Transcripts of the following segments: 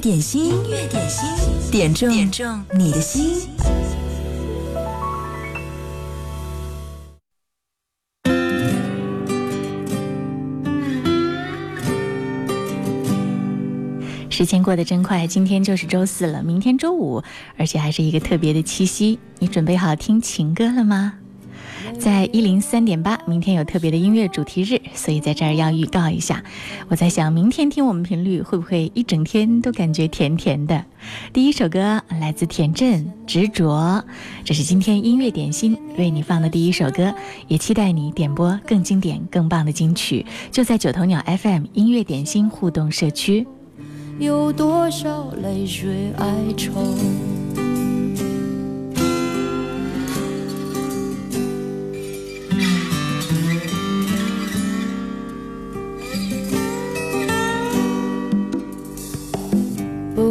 点心，乐点心，点中点中你的心。时间过得真快，今天就是周四了，明天周五，而且还是一个特别的七夕。你准备好听情歌了吗？在一零三点八，明天有特别的音乐主题日，所以在这儿要预告一下。我在想，明天听我们频率会不会一整天都感觉甜甜的？第一首歌来自田震，《执着》，这是今天音乐点心为你放的第一首歌，也期待你点播更经典、更棒的金曲，就在九头鸟 FM 音乐点心互动社区。有多少泪水哀愁？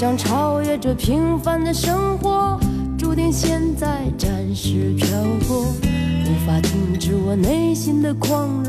想超越这平凡的生活，注定现在暂时漂泊，无法停止我内心的狂。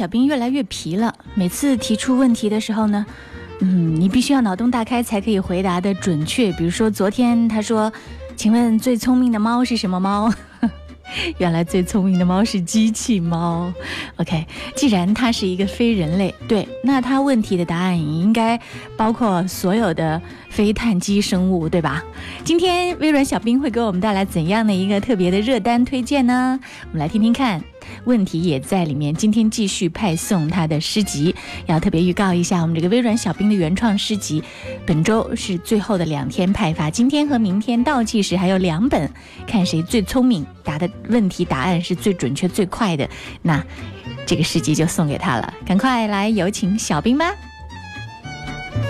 小兵越来越皮了，每次提出问题的时候呢，嗯，你必须要脑洞大开才可以回答的准确。比如说昨天他说，请问最聪明的猫是什么猫？原来最聪明的猫是机器猫。OK，既然它是一个非人类，对，那它问题的答案也应该包括所有的。非碳基生物，对吧？今天微软小冰会给我们带来怎样的一个特别的热单推荐呢？我们来听听看。问题也在里面。今天继续派送他的诗集，要特别预告一下，我们这个微软小冰的原创诗集，本周是最后的两天派发，今天和明天倒计时还有两本，看谁最聪明，答的问题答案是最准确最快的，那这个诗集就送给他了。赶快来，有请小冰吧。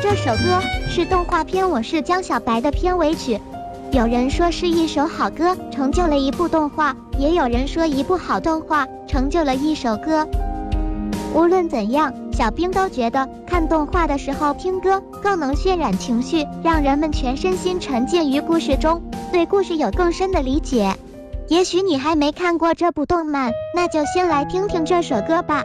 这首歌是动画片《我是江小白》的片尾曲，有人说是一首好歌成就了一部动画，也有人说一部好动画成就了一首歌。无论怎样，小兵都觉得看动画的时候听歌更能渲染情绪，让人们全身心沉浸于故事中，对故事有更深的理解。也许你还没看过这部动漫，那就先来听听这首歌吧。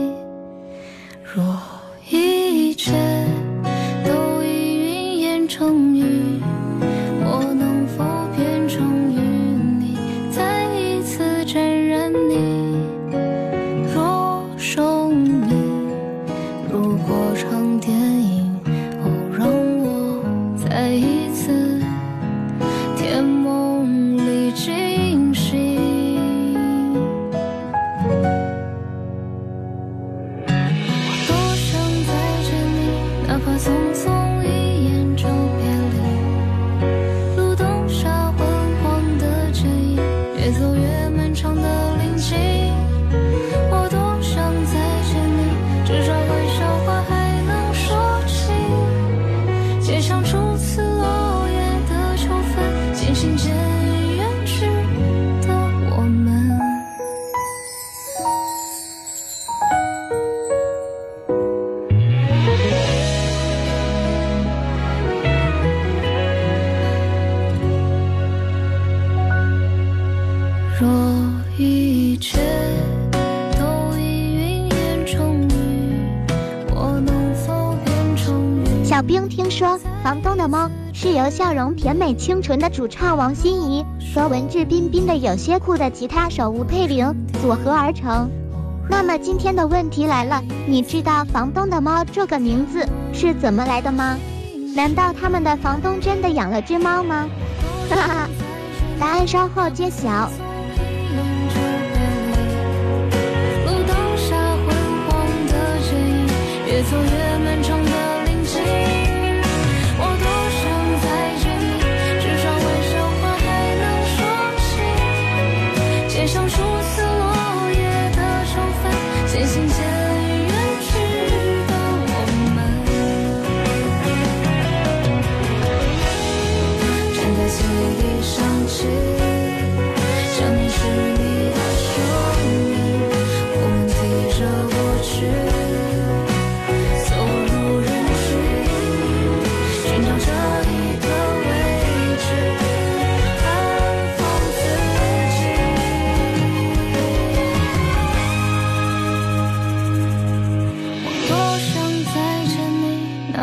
甜美清纯的主唱王心怡和文质彬彬的有些酷的吉他手吴佩玲组合而成。那么今天的问题来了，你知道《房东的猫》这个名字是怎么来的吗？难道他们的房东真的养了只猫吗？哈哈，答案稍后揭晓。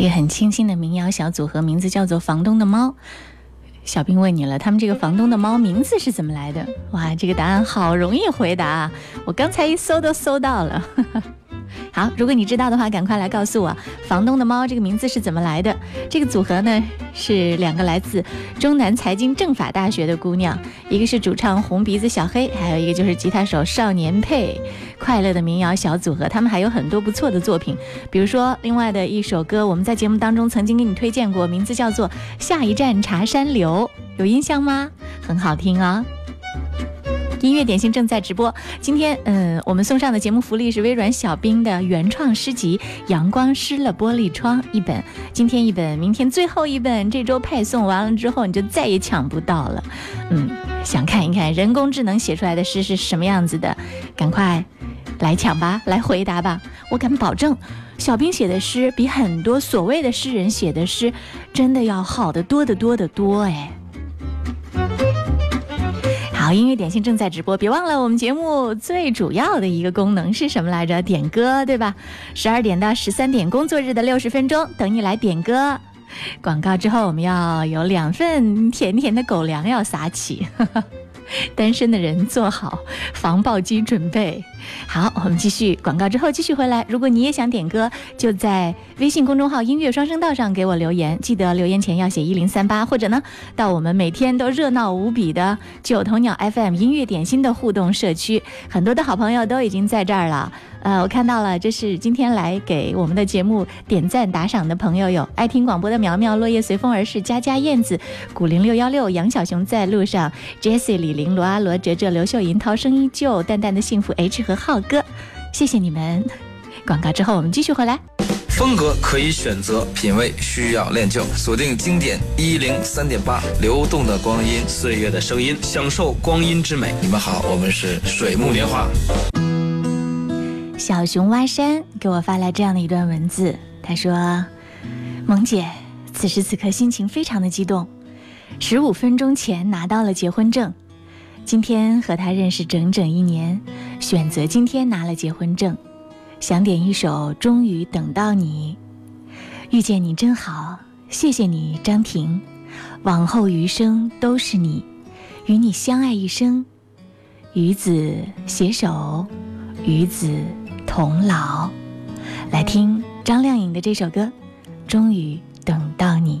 这个很清新的民谣小组合，名字叫做《房东的猫》。小兵问你了，他们这个房东的猫名字是怎么来的？哇，这个答案好容易回答，我刚才一搜都搜到了。好，如果你知道的话，赶快来告诉我，房东的猫这个名字是怎么来的？这个组合呢，是两个来自中南财经政法大学的姑娘，一个是主唱红鼻子小黑，还有一个就是吉他手少年佩，快乐的民谣小组合。他们还有很多不错的作品，比如说另外的一首歌，我们在节目当中曾经给你推荐过，名字叫做《下一站茶山流》，有印象吗？很好听啊。音乐点心正在直播。今天，嗯，我们送上的节目福利是微软小冰的原创诗集《阳光湿了玻璃窗》一本。今天一本，明天最后一本。这周派送完了之后，你就再也抢不到了。嗯，想看一看人工智能写出来的诗是什么样子的？赶快来抢吧，来回答吧。我敢保证，小冰写的诗比很多所谓的诗人写的诗，真的要好得多得多得多哎。好，音乐点心正在直播，别忘了我们节目最主要的一个功能是什么来着？点歌，对吧？十二点到十三点，工作日的六十分钟，等你来点歌。广告之后，我们要有两份甜甜的狗粮要撒起，单身的人做好防暴击准备。好，我们继续广告之后继续回来。如果你也想点歌，就在微信公众号“音乐双声道”上给我留言，记得留言前要写一零三八，或者呢，到我们每天都热闹无比的九头鸟 FM 音乐点心的互动社区，很多的好朋友都已经在这儿了。呃，我看到了，这是今天来给我们的节目点赞打赏的朋友有爱听广播的苗苗、落叶随风而逝、佳佳、燕子、古灵六幺六、杨小熊在路上、Jesse、李玲、罗阿罗、哲哲、刘秀莹、涛声依旧、淡淡的幸福 H。和浩哥，谢谢你们！广告之后我们继续回来。风格可以选择，品味需要练就。锁定经典一零三点八，流动的光阴，岁月的声音，享受光阴之美。你们好，我们是水木年华。小熊挖山给我发来这样的一段文字，他说：“萌姐，此时此刻心情非常的激动，十五分钟前拿到了结婚证，今天和他认识整整一年。”选择今天拿了结婚证，想点一首《终于等到你》，遇见你真好，谢谢你张婷，往后余生都是你，与你相爱一生，与子携手，与子同老，来听张靓颖的这首歌，《终于等到你》。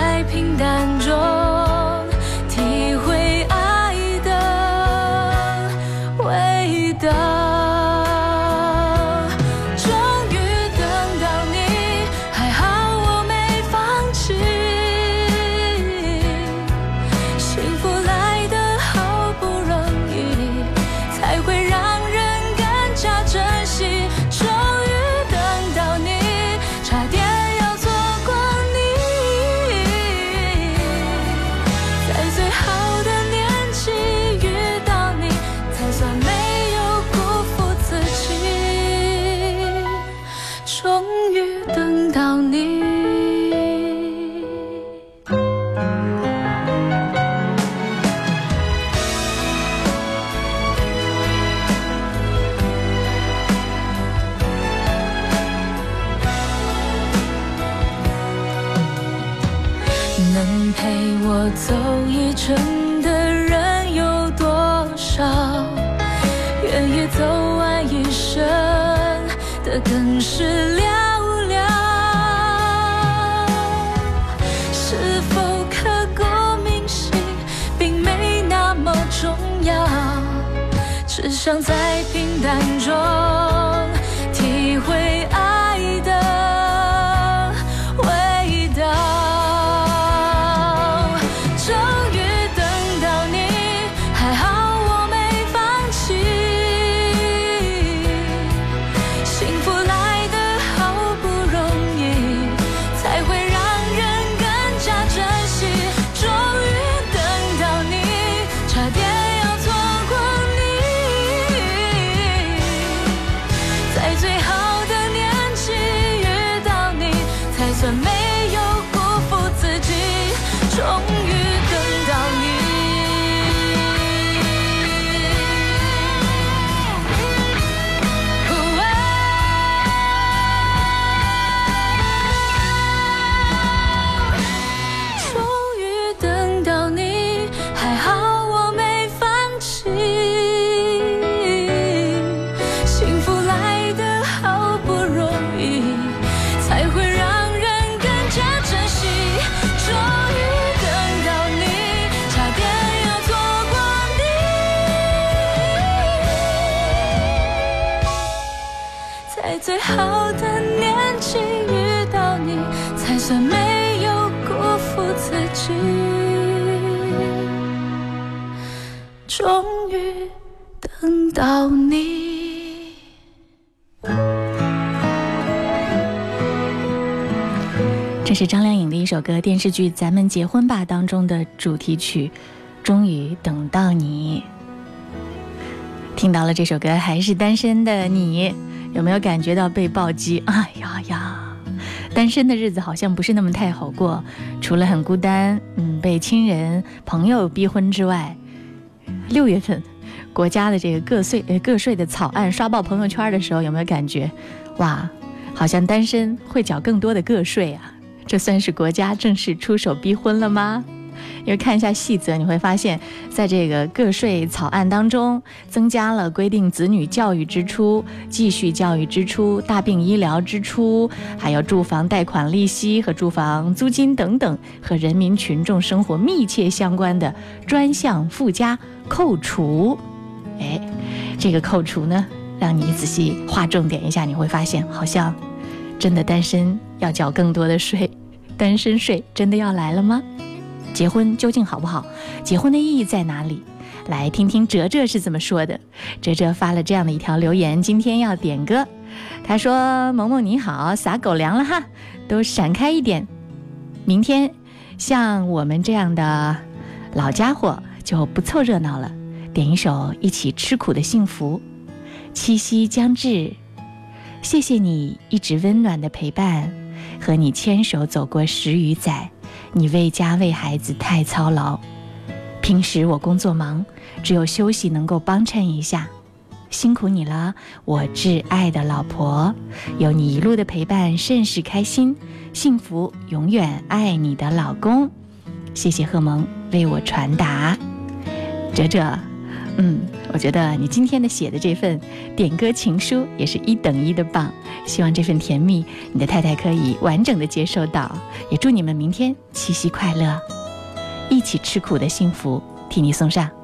是剧《咱们结婚吧》当中的主题曲，《终于等到你》。听到了这首歌，还是单身的你，有没有感觉到被暴击？哎呀呀，单身的日子好像不是那么太好过，除了很孤单，嗯，被亲人朋友逼婚之外，六月份，国家的这个个税个税的草案刷爆朋友圈的时候，有没有感觉？哇，好像单身会缴更多的个税啊。这算是国家正式出手逼婚了吗？因为看一下细则，你会发现在这个个税草案当中，增加了规定子女教育支出、继续教育支出、大病医疗支出，还有住房贷款利息和住房租金等等和人民群众生活密切相关的专项附加扣除。哎，这个扣除呢，让你仔细划重点一下，你会发现好像真的单身要缴更多的税。单身税真的要来了吗？结婚究竟好不好？结婚的意义在哪里？来听听哲哲是怎么说的。哲哲发了这样的一条留言：今天要点歌，他说：“萌萌你好，撒狗粮了哈，都闪开一点。明天，像我们这样的老家伙就不凑热闹了。点一首《一起吃苦的幸福》。七夕将至，谢谢你一直温暖的陪伴。”和你牵手走过十余载，你为家为孩子太操劳。平时我工作忙，只有休息能够帮衬一下，辛苦你了，我挚爱的老婆。有你一路的陪伴，甚是开心，幸福。永远爱你的老公，谢谢贺蒙为我传达，哲哲。嗯，我觉得你今天的写的这份点歌情书也是一等一的棒。希望这份甜蜜，你的太太可以完整的接受到。也祝你们明天七夕快乐，一起吃苦的幸福，替你送上。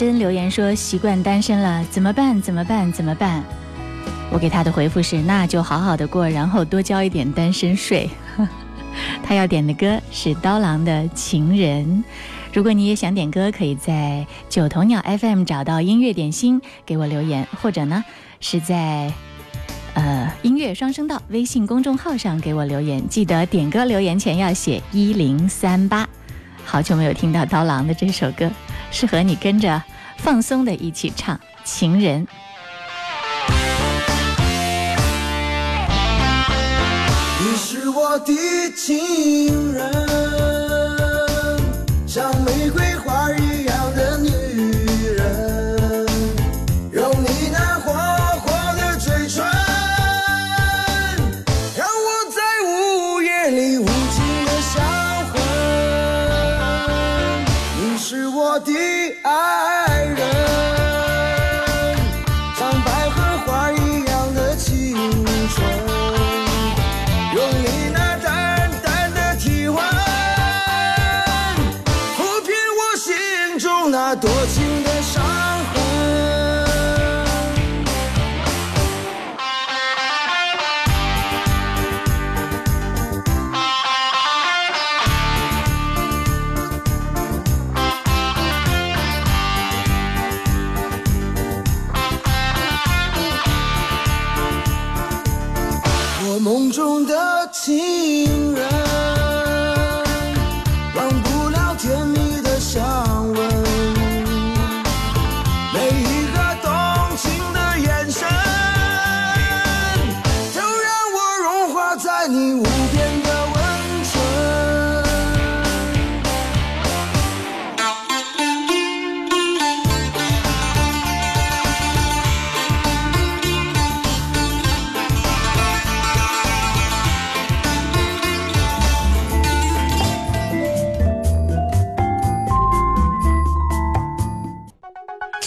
真留言说习惯单身了怎么办？怎么办？怎么办？我给他的回复是：那就好好的过，然后多交一点单身税。他要点的歌是刀郎的《情人》。如果你也想点歌，可以在九头鸟 FM 找到音乐点心给我留言，或者呢是在呃音乐双声道微信公众号上给我留言。记得点歌留言前要写一零三八。好久没有听到刀郎的这首歌，适合你跟着。放松的，一起唱《情人》。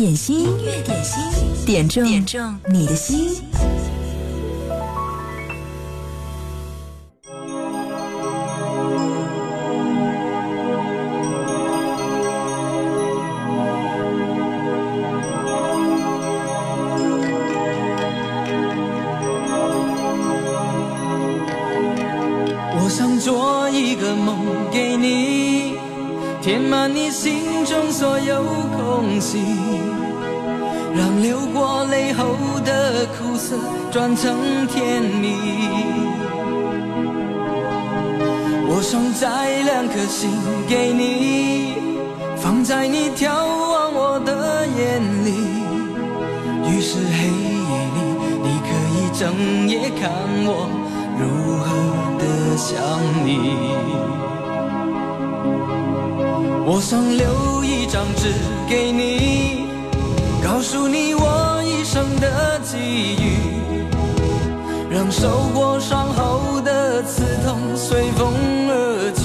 点心，音乐，点心，点中你的心。转成甜蜜，我想摘两颗星给你，放在你眺望我的眼里。于是黑夜里，你可以整夜看我如何的想你。我想留一张纸给你，告诉你我一生的际遇。让受过伤后的刺痛随风而去。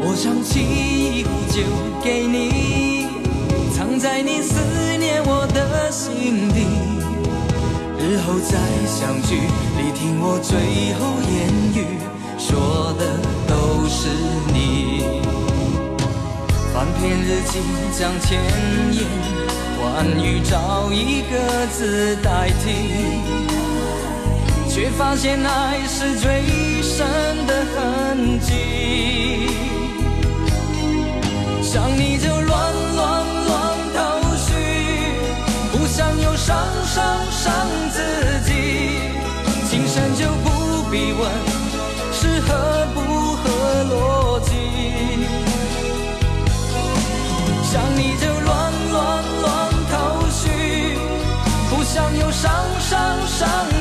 我想起一壶酒给你，藏在你思念我的心底。日后再相聚，你听我最后言语，说的都是你。翻篇日记，将千言万语找一个字代替，却发现爱是最深的痕迹。想你就乱乱乱头绪，不想又伤伤伤自己，情深就不必问是何。想你就乱乱乱头绪，不想又伤伤伤。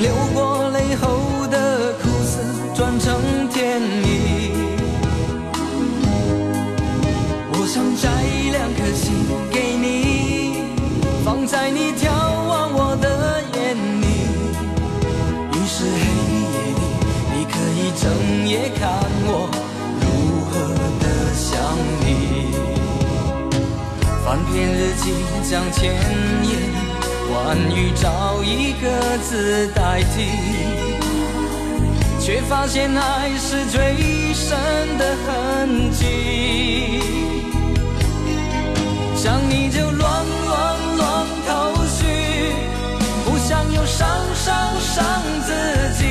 流过泪后的苦涩转成甜蜜。我想摘两颗星给你，放在你眺望我的眼里。于是黑夜里，你可以整夜看我如何的想你。翻篇日记，将前言。关于找一个字代替，却发现爱是最深的痕迹。想你就乱乱乱头绪，不想又伤伤伤自己。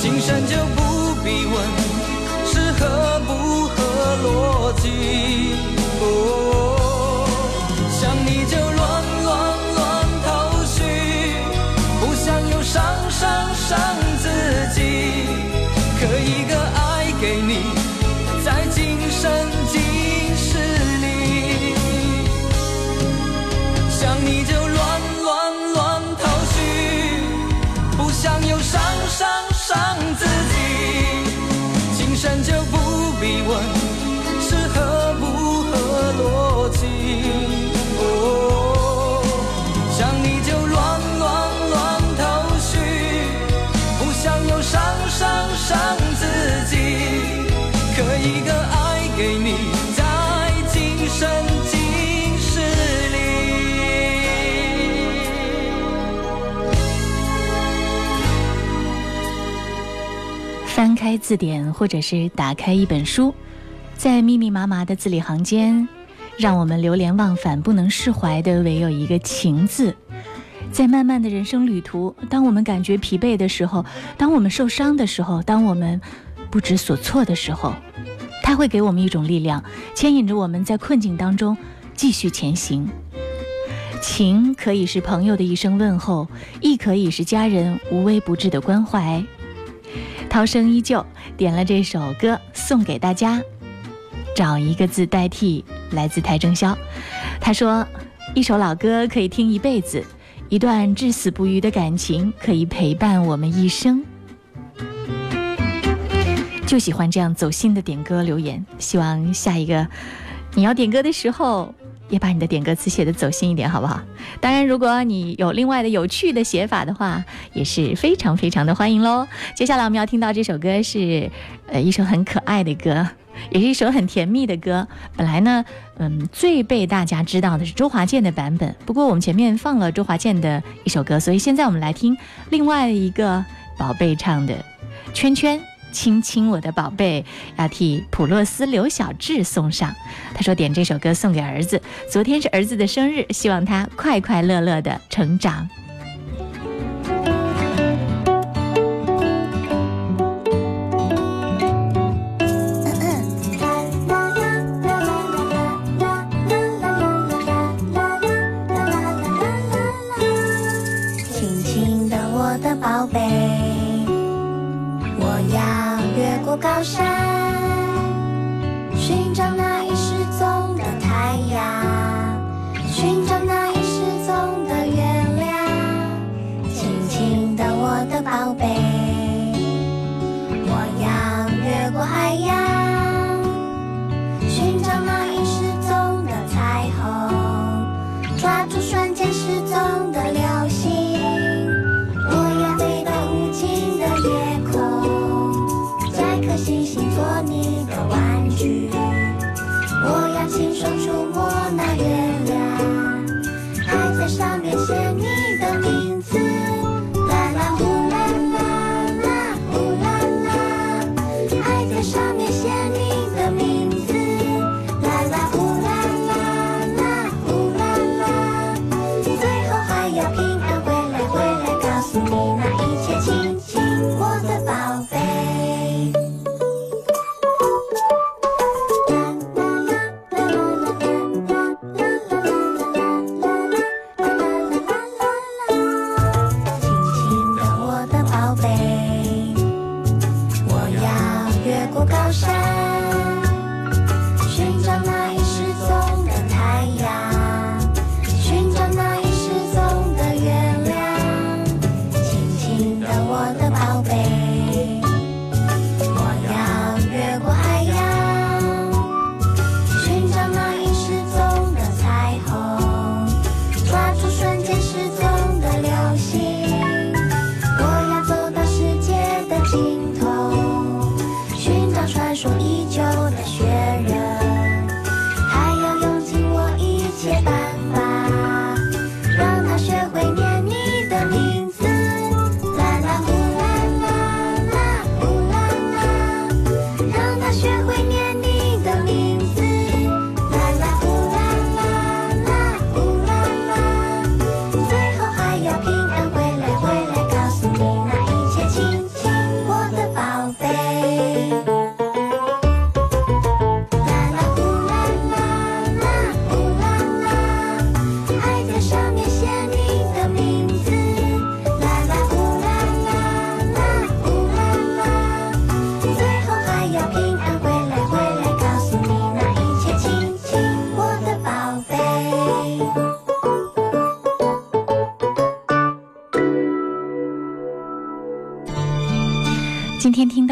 情深就不必问是合不合逻辑，哦。伤自己，刻一个爱给你，在今生今世里。想你就乱乱乱头绪，不想又伤伤伤自己。字典，或者是打开一本书，在密密麻麻的字里行间，让我们流连忘返、不能释怀的，唯有一个“情”字。在漫漫的人生旅途，当我们感觉疲惫的时候，当我们受伤的时候，当我们不知所措的时候，他会给我们一种力量，牵引着我们在困境当中继续前行。情可以是朋友的一声问候，亦可以是家人无微不至的关怀。涛声依旧，点了这首歌送给大家。找一个字代替，来自台正宵。他说，一首老歌可以听一辈子，一段至死不渝的感情可以陪伴我们一生。就喜欢这样走心的点歌留言。希望下一个你要点歌的时候。也把你的点歌词写的走心一点，好不好？当然，如果你有另外的有趣的写法的话，也是非常非常的欢迎喽。接下来我们要听到这首歌是，呃，一首很可爱的歌，也是一首很甜蜜的歌。本来呢，嗯，最被大家知道的是周华健的版本，不过我们前面放了周华健的一首歌，所以现在我们来听另外一个宝贝唱的《圈圈》。亲亲我的宝贝，要替普洛斯刘小智送上。他说点这首歌送给儿子，昨天是儿子的生日，希望他快快乐乐的成长。山，寻找那已失踪的太阳，寻找那已失踪的月亮，亲亲的，我的宝贝。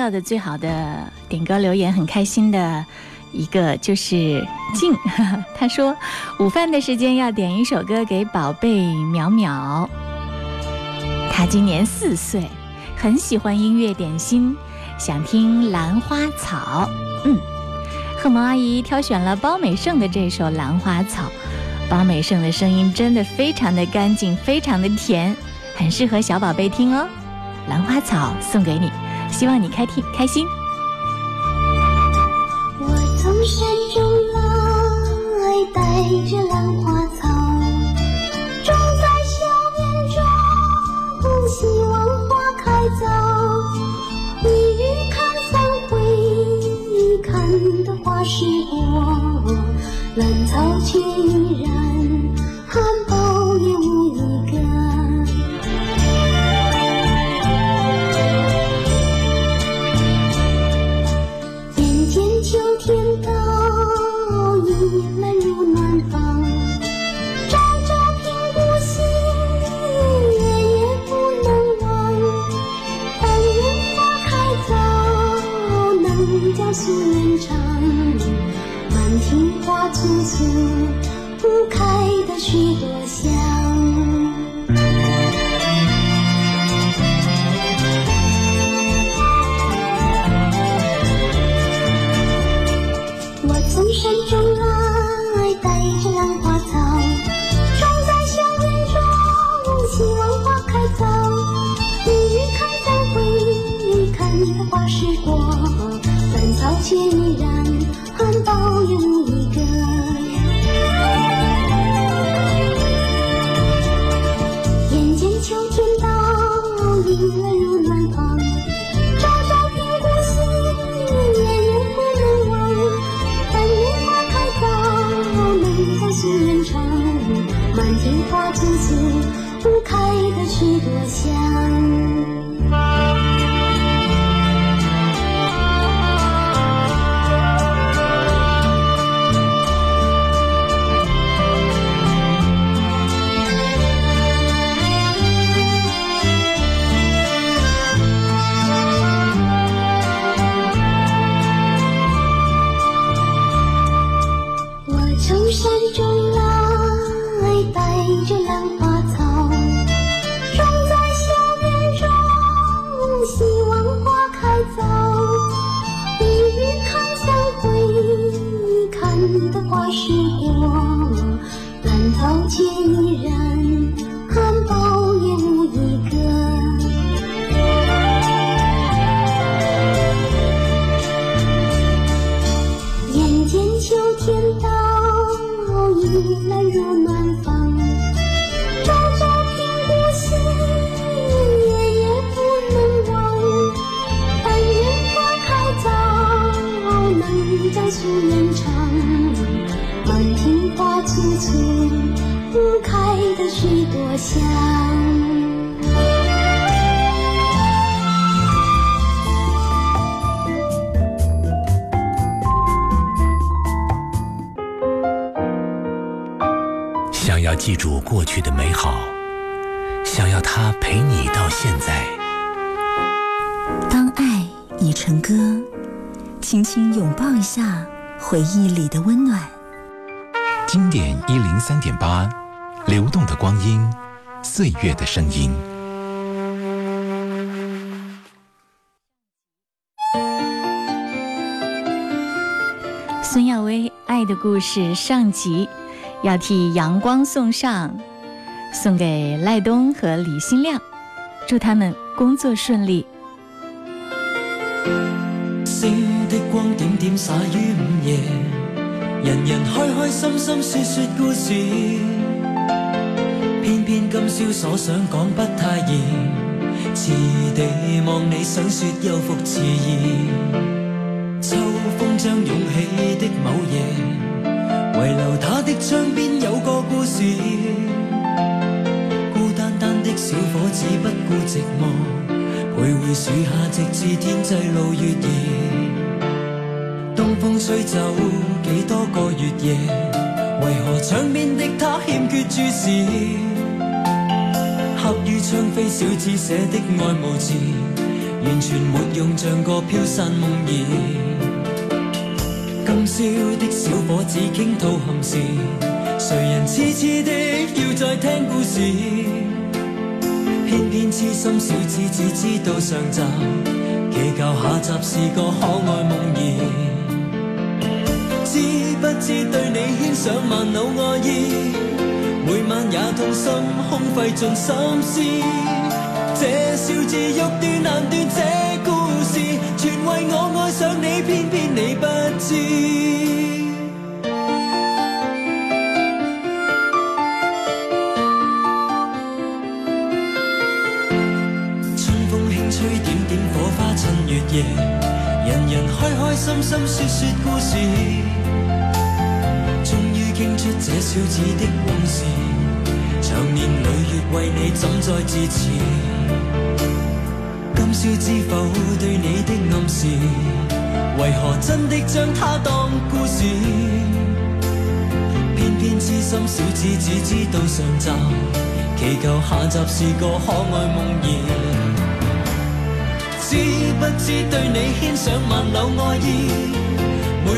到的最好的点歌留言很开心的一个就是静，他说午饭的时间要点一首歌给宝贝淼淼，他今年四岁，很喜欢音乐点心，想听《兰花草》。嗯，贺萌阿姨挑选了包美胜的这首《兰花草》，包美胜的声音真的非常的干净，非常的甜，很适合小宝贝听哦，《兰花草》送给你。希望你开心开心。我从山中来，带着兰花草，种在小园中，希望花开早。一日看三回，看得花时过，兰草青。走，玉堂香回，看的花时过，兰草渐染。想要记住过去的美好，想要他陪你到现在。当爱已成歌，轻轻拥抱一下回忆里的温暖。经典一零三点八，流动的光阴。岁月的声音孙耀威爱的故事上集要替阳光送上送给赖东和李新亮祝他们工作顺利星的光点点洒于午夜人人开开心心说说故事偏偏今宵所想讲不太易，迟地望你想说又复迟延。秋风将涌起的某夜，遗留他的窗边有个故事。孤单单的小伙子不顾寂寞，徘徊树下直至天际露月圆。东风吹走几多个月夜，为何窗边的他欠缺注视？刻於窗扉小子寫的愛慕字，完全没用，像個飄散夢兒。今宵的小伙子傾吐憾事，誰人痴痴的要再聽故事？偏偏痴心小子只知道上集，祈求下集是個可愛夢兒。知不知對你牽上萬缕愛意？每晚也痛心，空费尽心思。这笑字欲断难断，这故事全为我爱上你，偏偏你不知。春风轻吹，点点火花衬月夜，人人开开心心说说故事。这小子的往事，长年累月为你怎再自持？今宵知否对你的暗示？为何真的将他当故事？偏偏痴心小子只知道上集，祈求下集是个可爱梦儿。知不知对你牵上万缕爱意？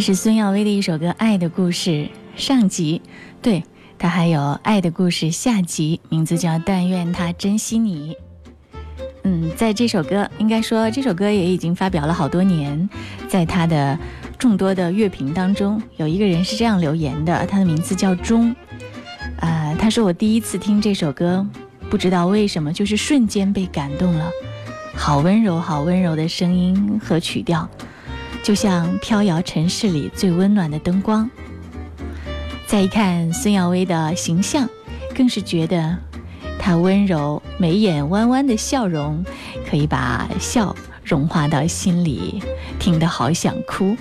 是孙耀威的一首歌《爱的故事》上集，对他还有《爱的故事》下集，名字叫《但愿他珍惜你》。嗯，在这首歌，应该说这首歌也已经发表了好多年，在他的众多的乐评当中，有一个人是这样留言的，他的名字叫钟。呃，他说我第一次听这首歌，不知道为什么，就是瞬间被感动了，好温柔，好温柔的声音和曲调。就像飘摇城市里最温暖的灯光。再一看孙耀威的形象，更是觉得他温柔眉眼弯弯的笑容，可以把笑融化到心里，听得好想哭。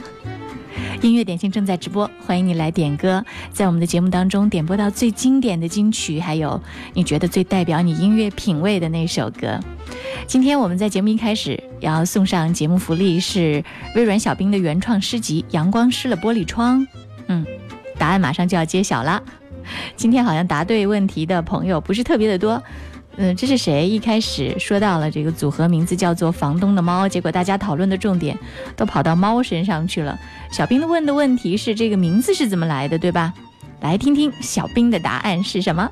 音乐点心正在直播，欢迎你来点歌，在我们的节目当中点播到最经典的金曲，还有你觉得最代表你音乐品味的那首歌。今天我们在节目一开始要送上节目福利，是微软小冰的原创诗集《阳光湿了玻璃窗》。嗯，答案马上就要揭晓了。今天好像答对问题的朋友不是特别的多。嗯，这是谁一开始说到了这个组合名字叫做“房东的猫”，结果大家讨论的重点都跑到猫身上去了。小兵问的问题是这个名字是怎么来的，对吧？来听听小兵的答案是什么。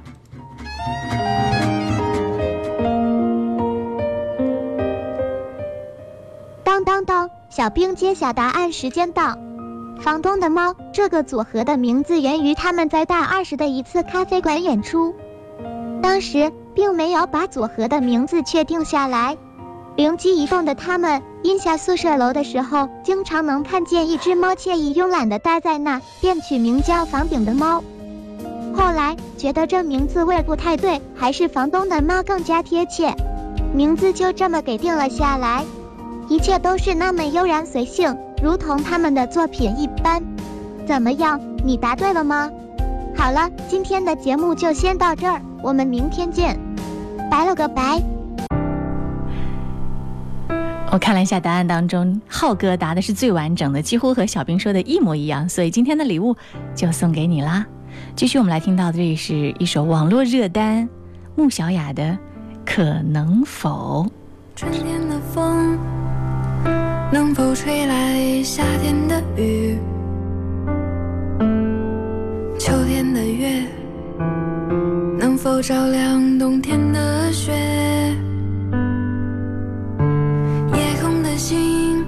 当当当，小兵揭晓答案时间到！“房东的猫”这个组合的名字源于他们在大二十的一次咖啡馆演出，当时。并没有把组和的名字确定下来，灵机一动的他们，阴下宿舍楼的时候，经常能看见一只猫惬意慵懒地待在那，便取名叫房顶的猫。后来觉得这名字味不太对，还是房东的猫更加贴切，名字就这么给定了下来。一切都是那么悠然随性，如同他们的作品一般。怎么样，你答对了吗？好了，今天的节目就先到这儿，我们明天见。白了个白，我看了一下答案当中，浩哥答的是最完整的，几乎和小兵说的一模一样，所以今天的礼物就送给你啦。继续，我们来听到的这是一首网络热单，穆小雅的《可能否》。春天天天的的的风能否吹来夏雨？秋月。能否照亮冬天的雪？夜空的星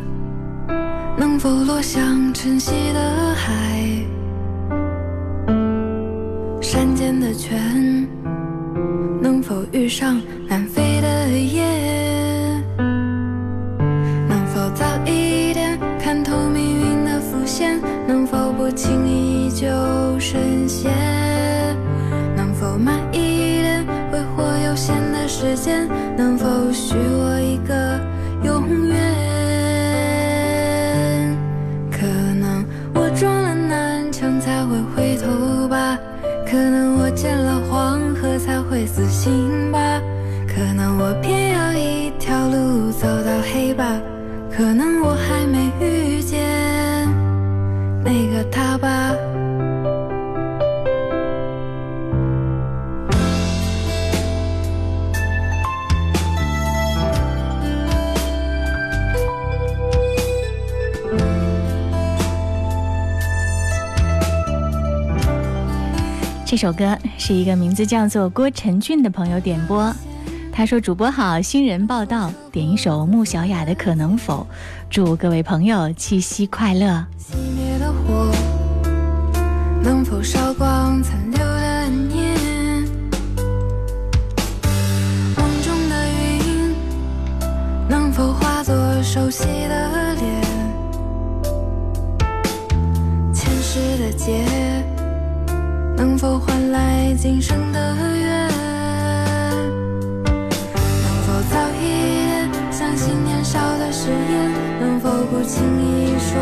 能否落向晨曦的海？山间的泉能否遇上南飞的雁？能否早一点看透命运的伏线？能否不轻易就？深？时间能否许我一个永远？可能我撞了南墙才会回头吧，可能我见了黄河才会死心吧，可能我……首歌是一个名字叫做郭晨俊的朋友点播，他说：“主播好，新人报道，点一首穆小雅的《可能否》，祝各位朋友七夕快乐。”熄灭的火，能否烧光残留的念？梦中的云，能否化作熟悉的脸？前世的劫。能否换来今生的缘？能否早一点相信年少的誓言？能否不轻易说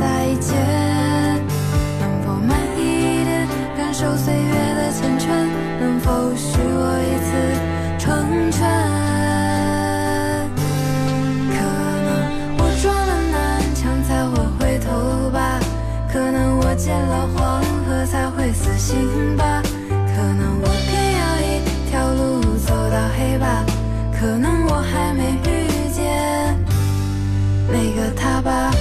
再见？能否慢一点感受岁月？行吧，可能我偏要一条路走到黑吧，可能我还没遇见那个他吧。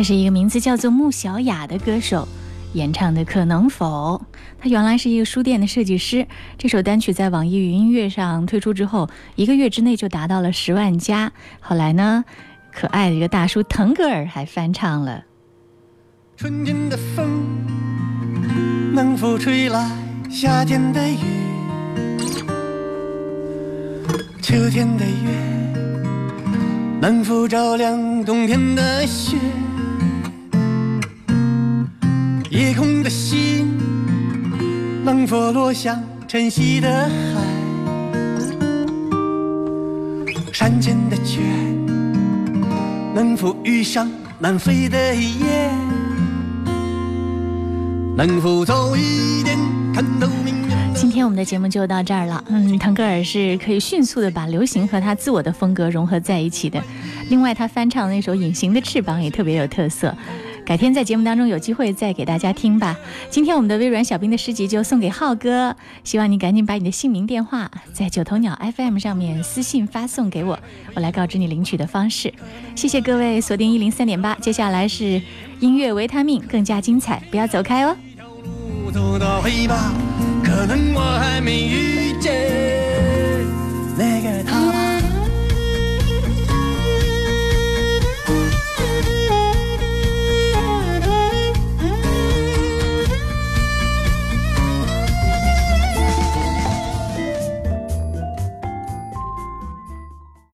这是一个名字叫做穆小雅的歌手演唱的《可能否》。她原来是一个书店的设计师。这首单曲在网易云音乐上推出之后，一个月之内就达到了十万加。后来呢，可爱的一个大叔腾格尔还翻唱了。春天的风能否吹来夏天的雨？秋天的月能否照亮冬天的雪？夜空的星能否落向晨曦的海？山间的泉能否遇上南飞的雁？能否早一点看透明？今天我们的节目就到这儿了。嗯，腾格尔是可以迅速的把流行和他自我的风格融合在一起的。另外，他翻唱的那首《隐形的翅膀》也特别有特色。改天在节目当中有机会再给大家听吧。今天我们的微软小兵的诗集就送给浩哥，希望你赶紧把你的姓名电话在九头鸟 FM 上面私信发送给我，我来告知你领取的方式。谢谢各位锁定一零三点八，接下来是音乐维他命更加精彩，不要走开哦。可能我还没遇见那个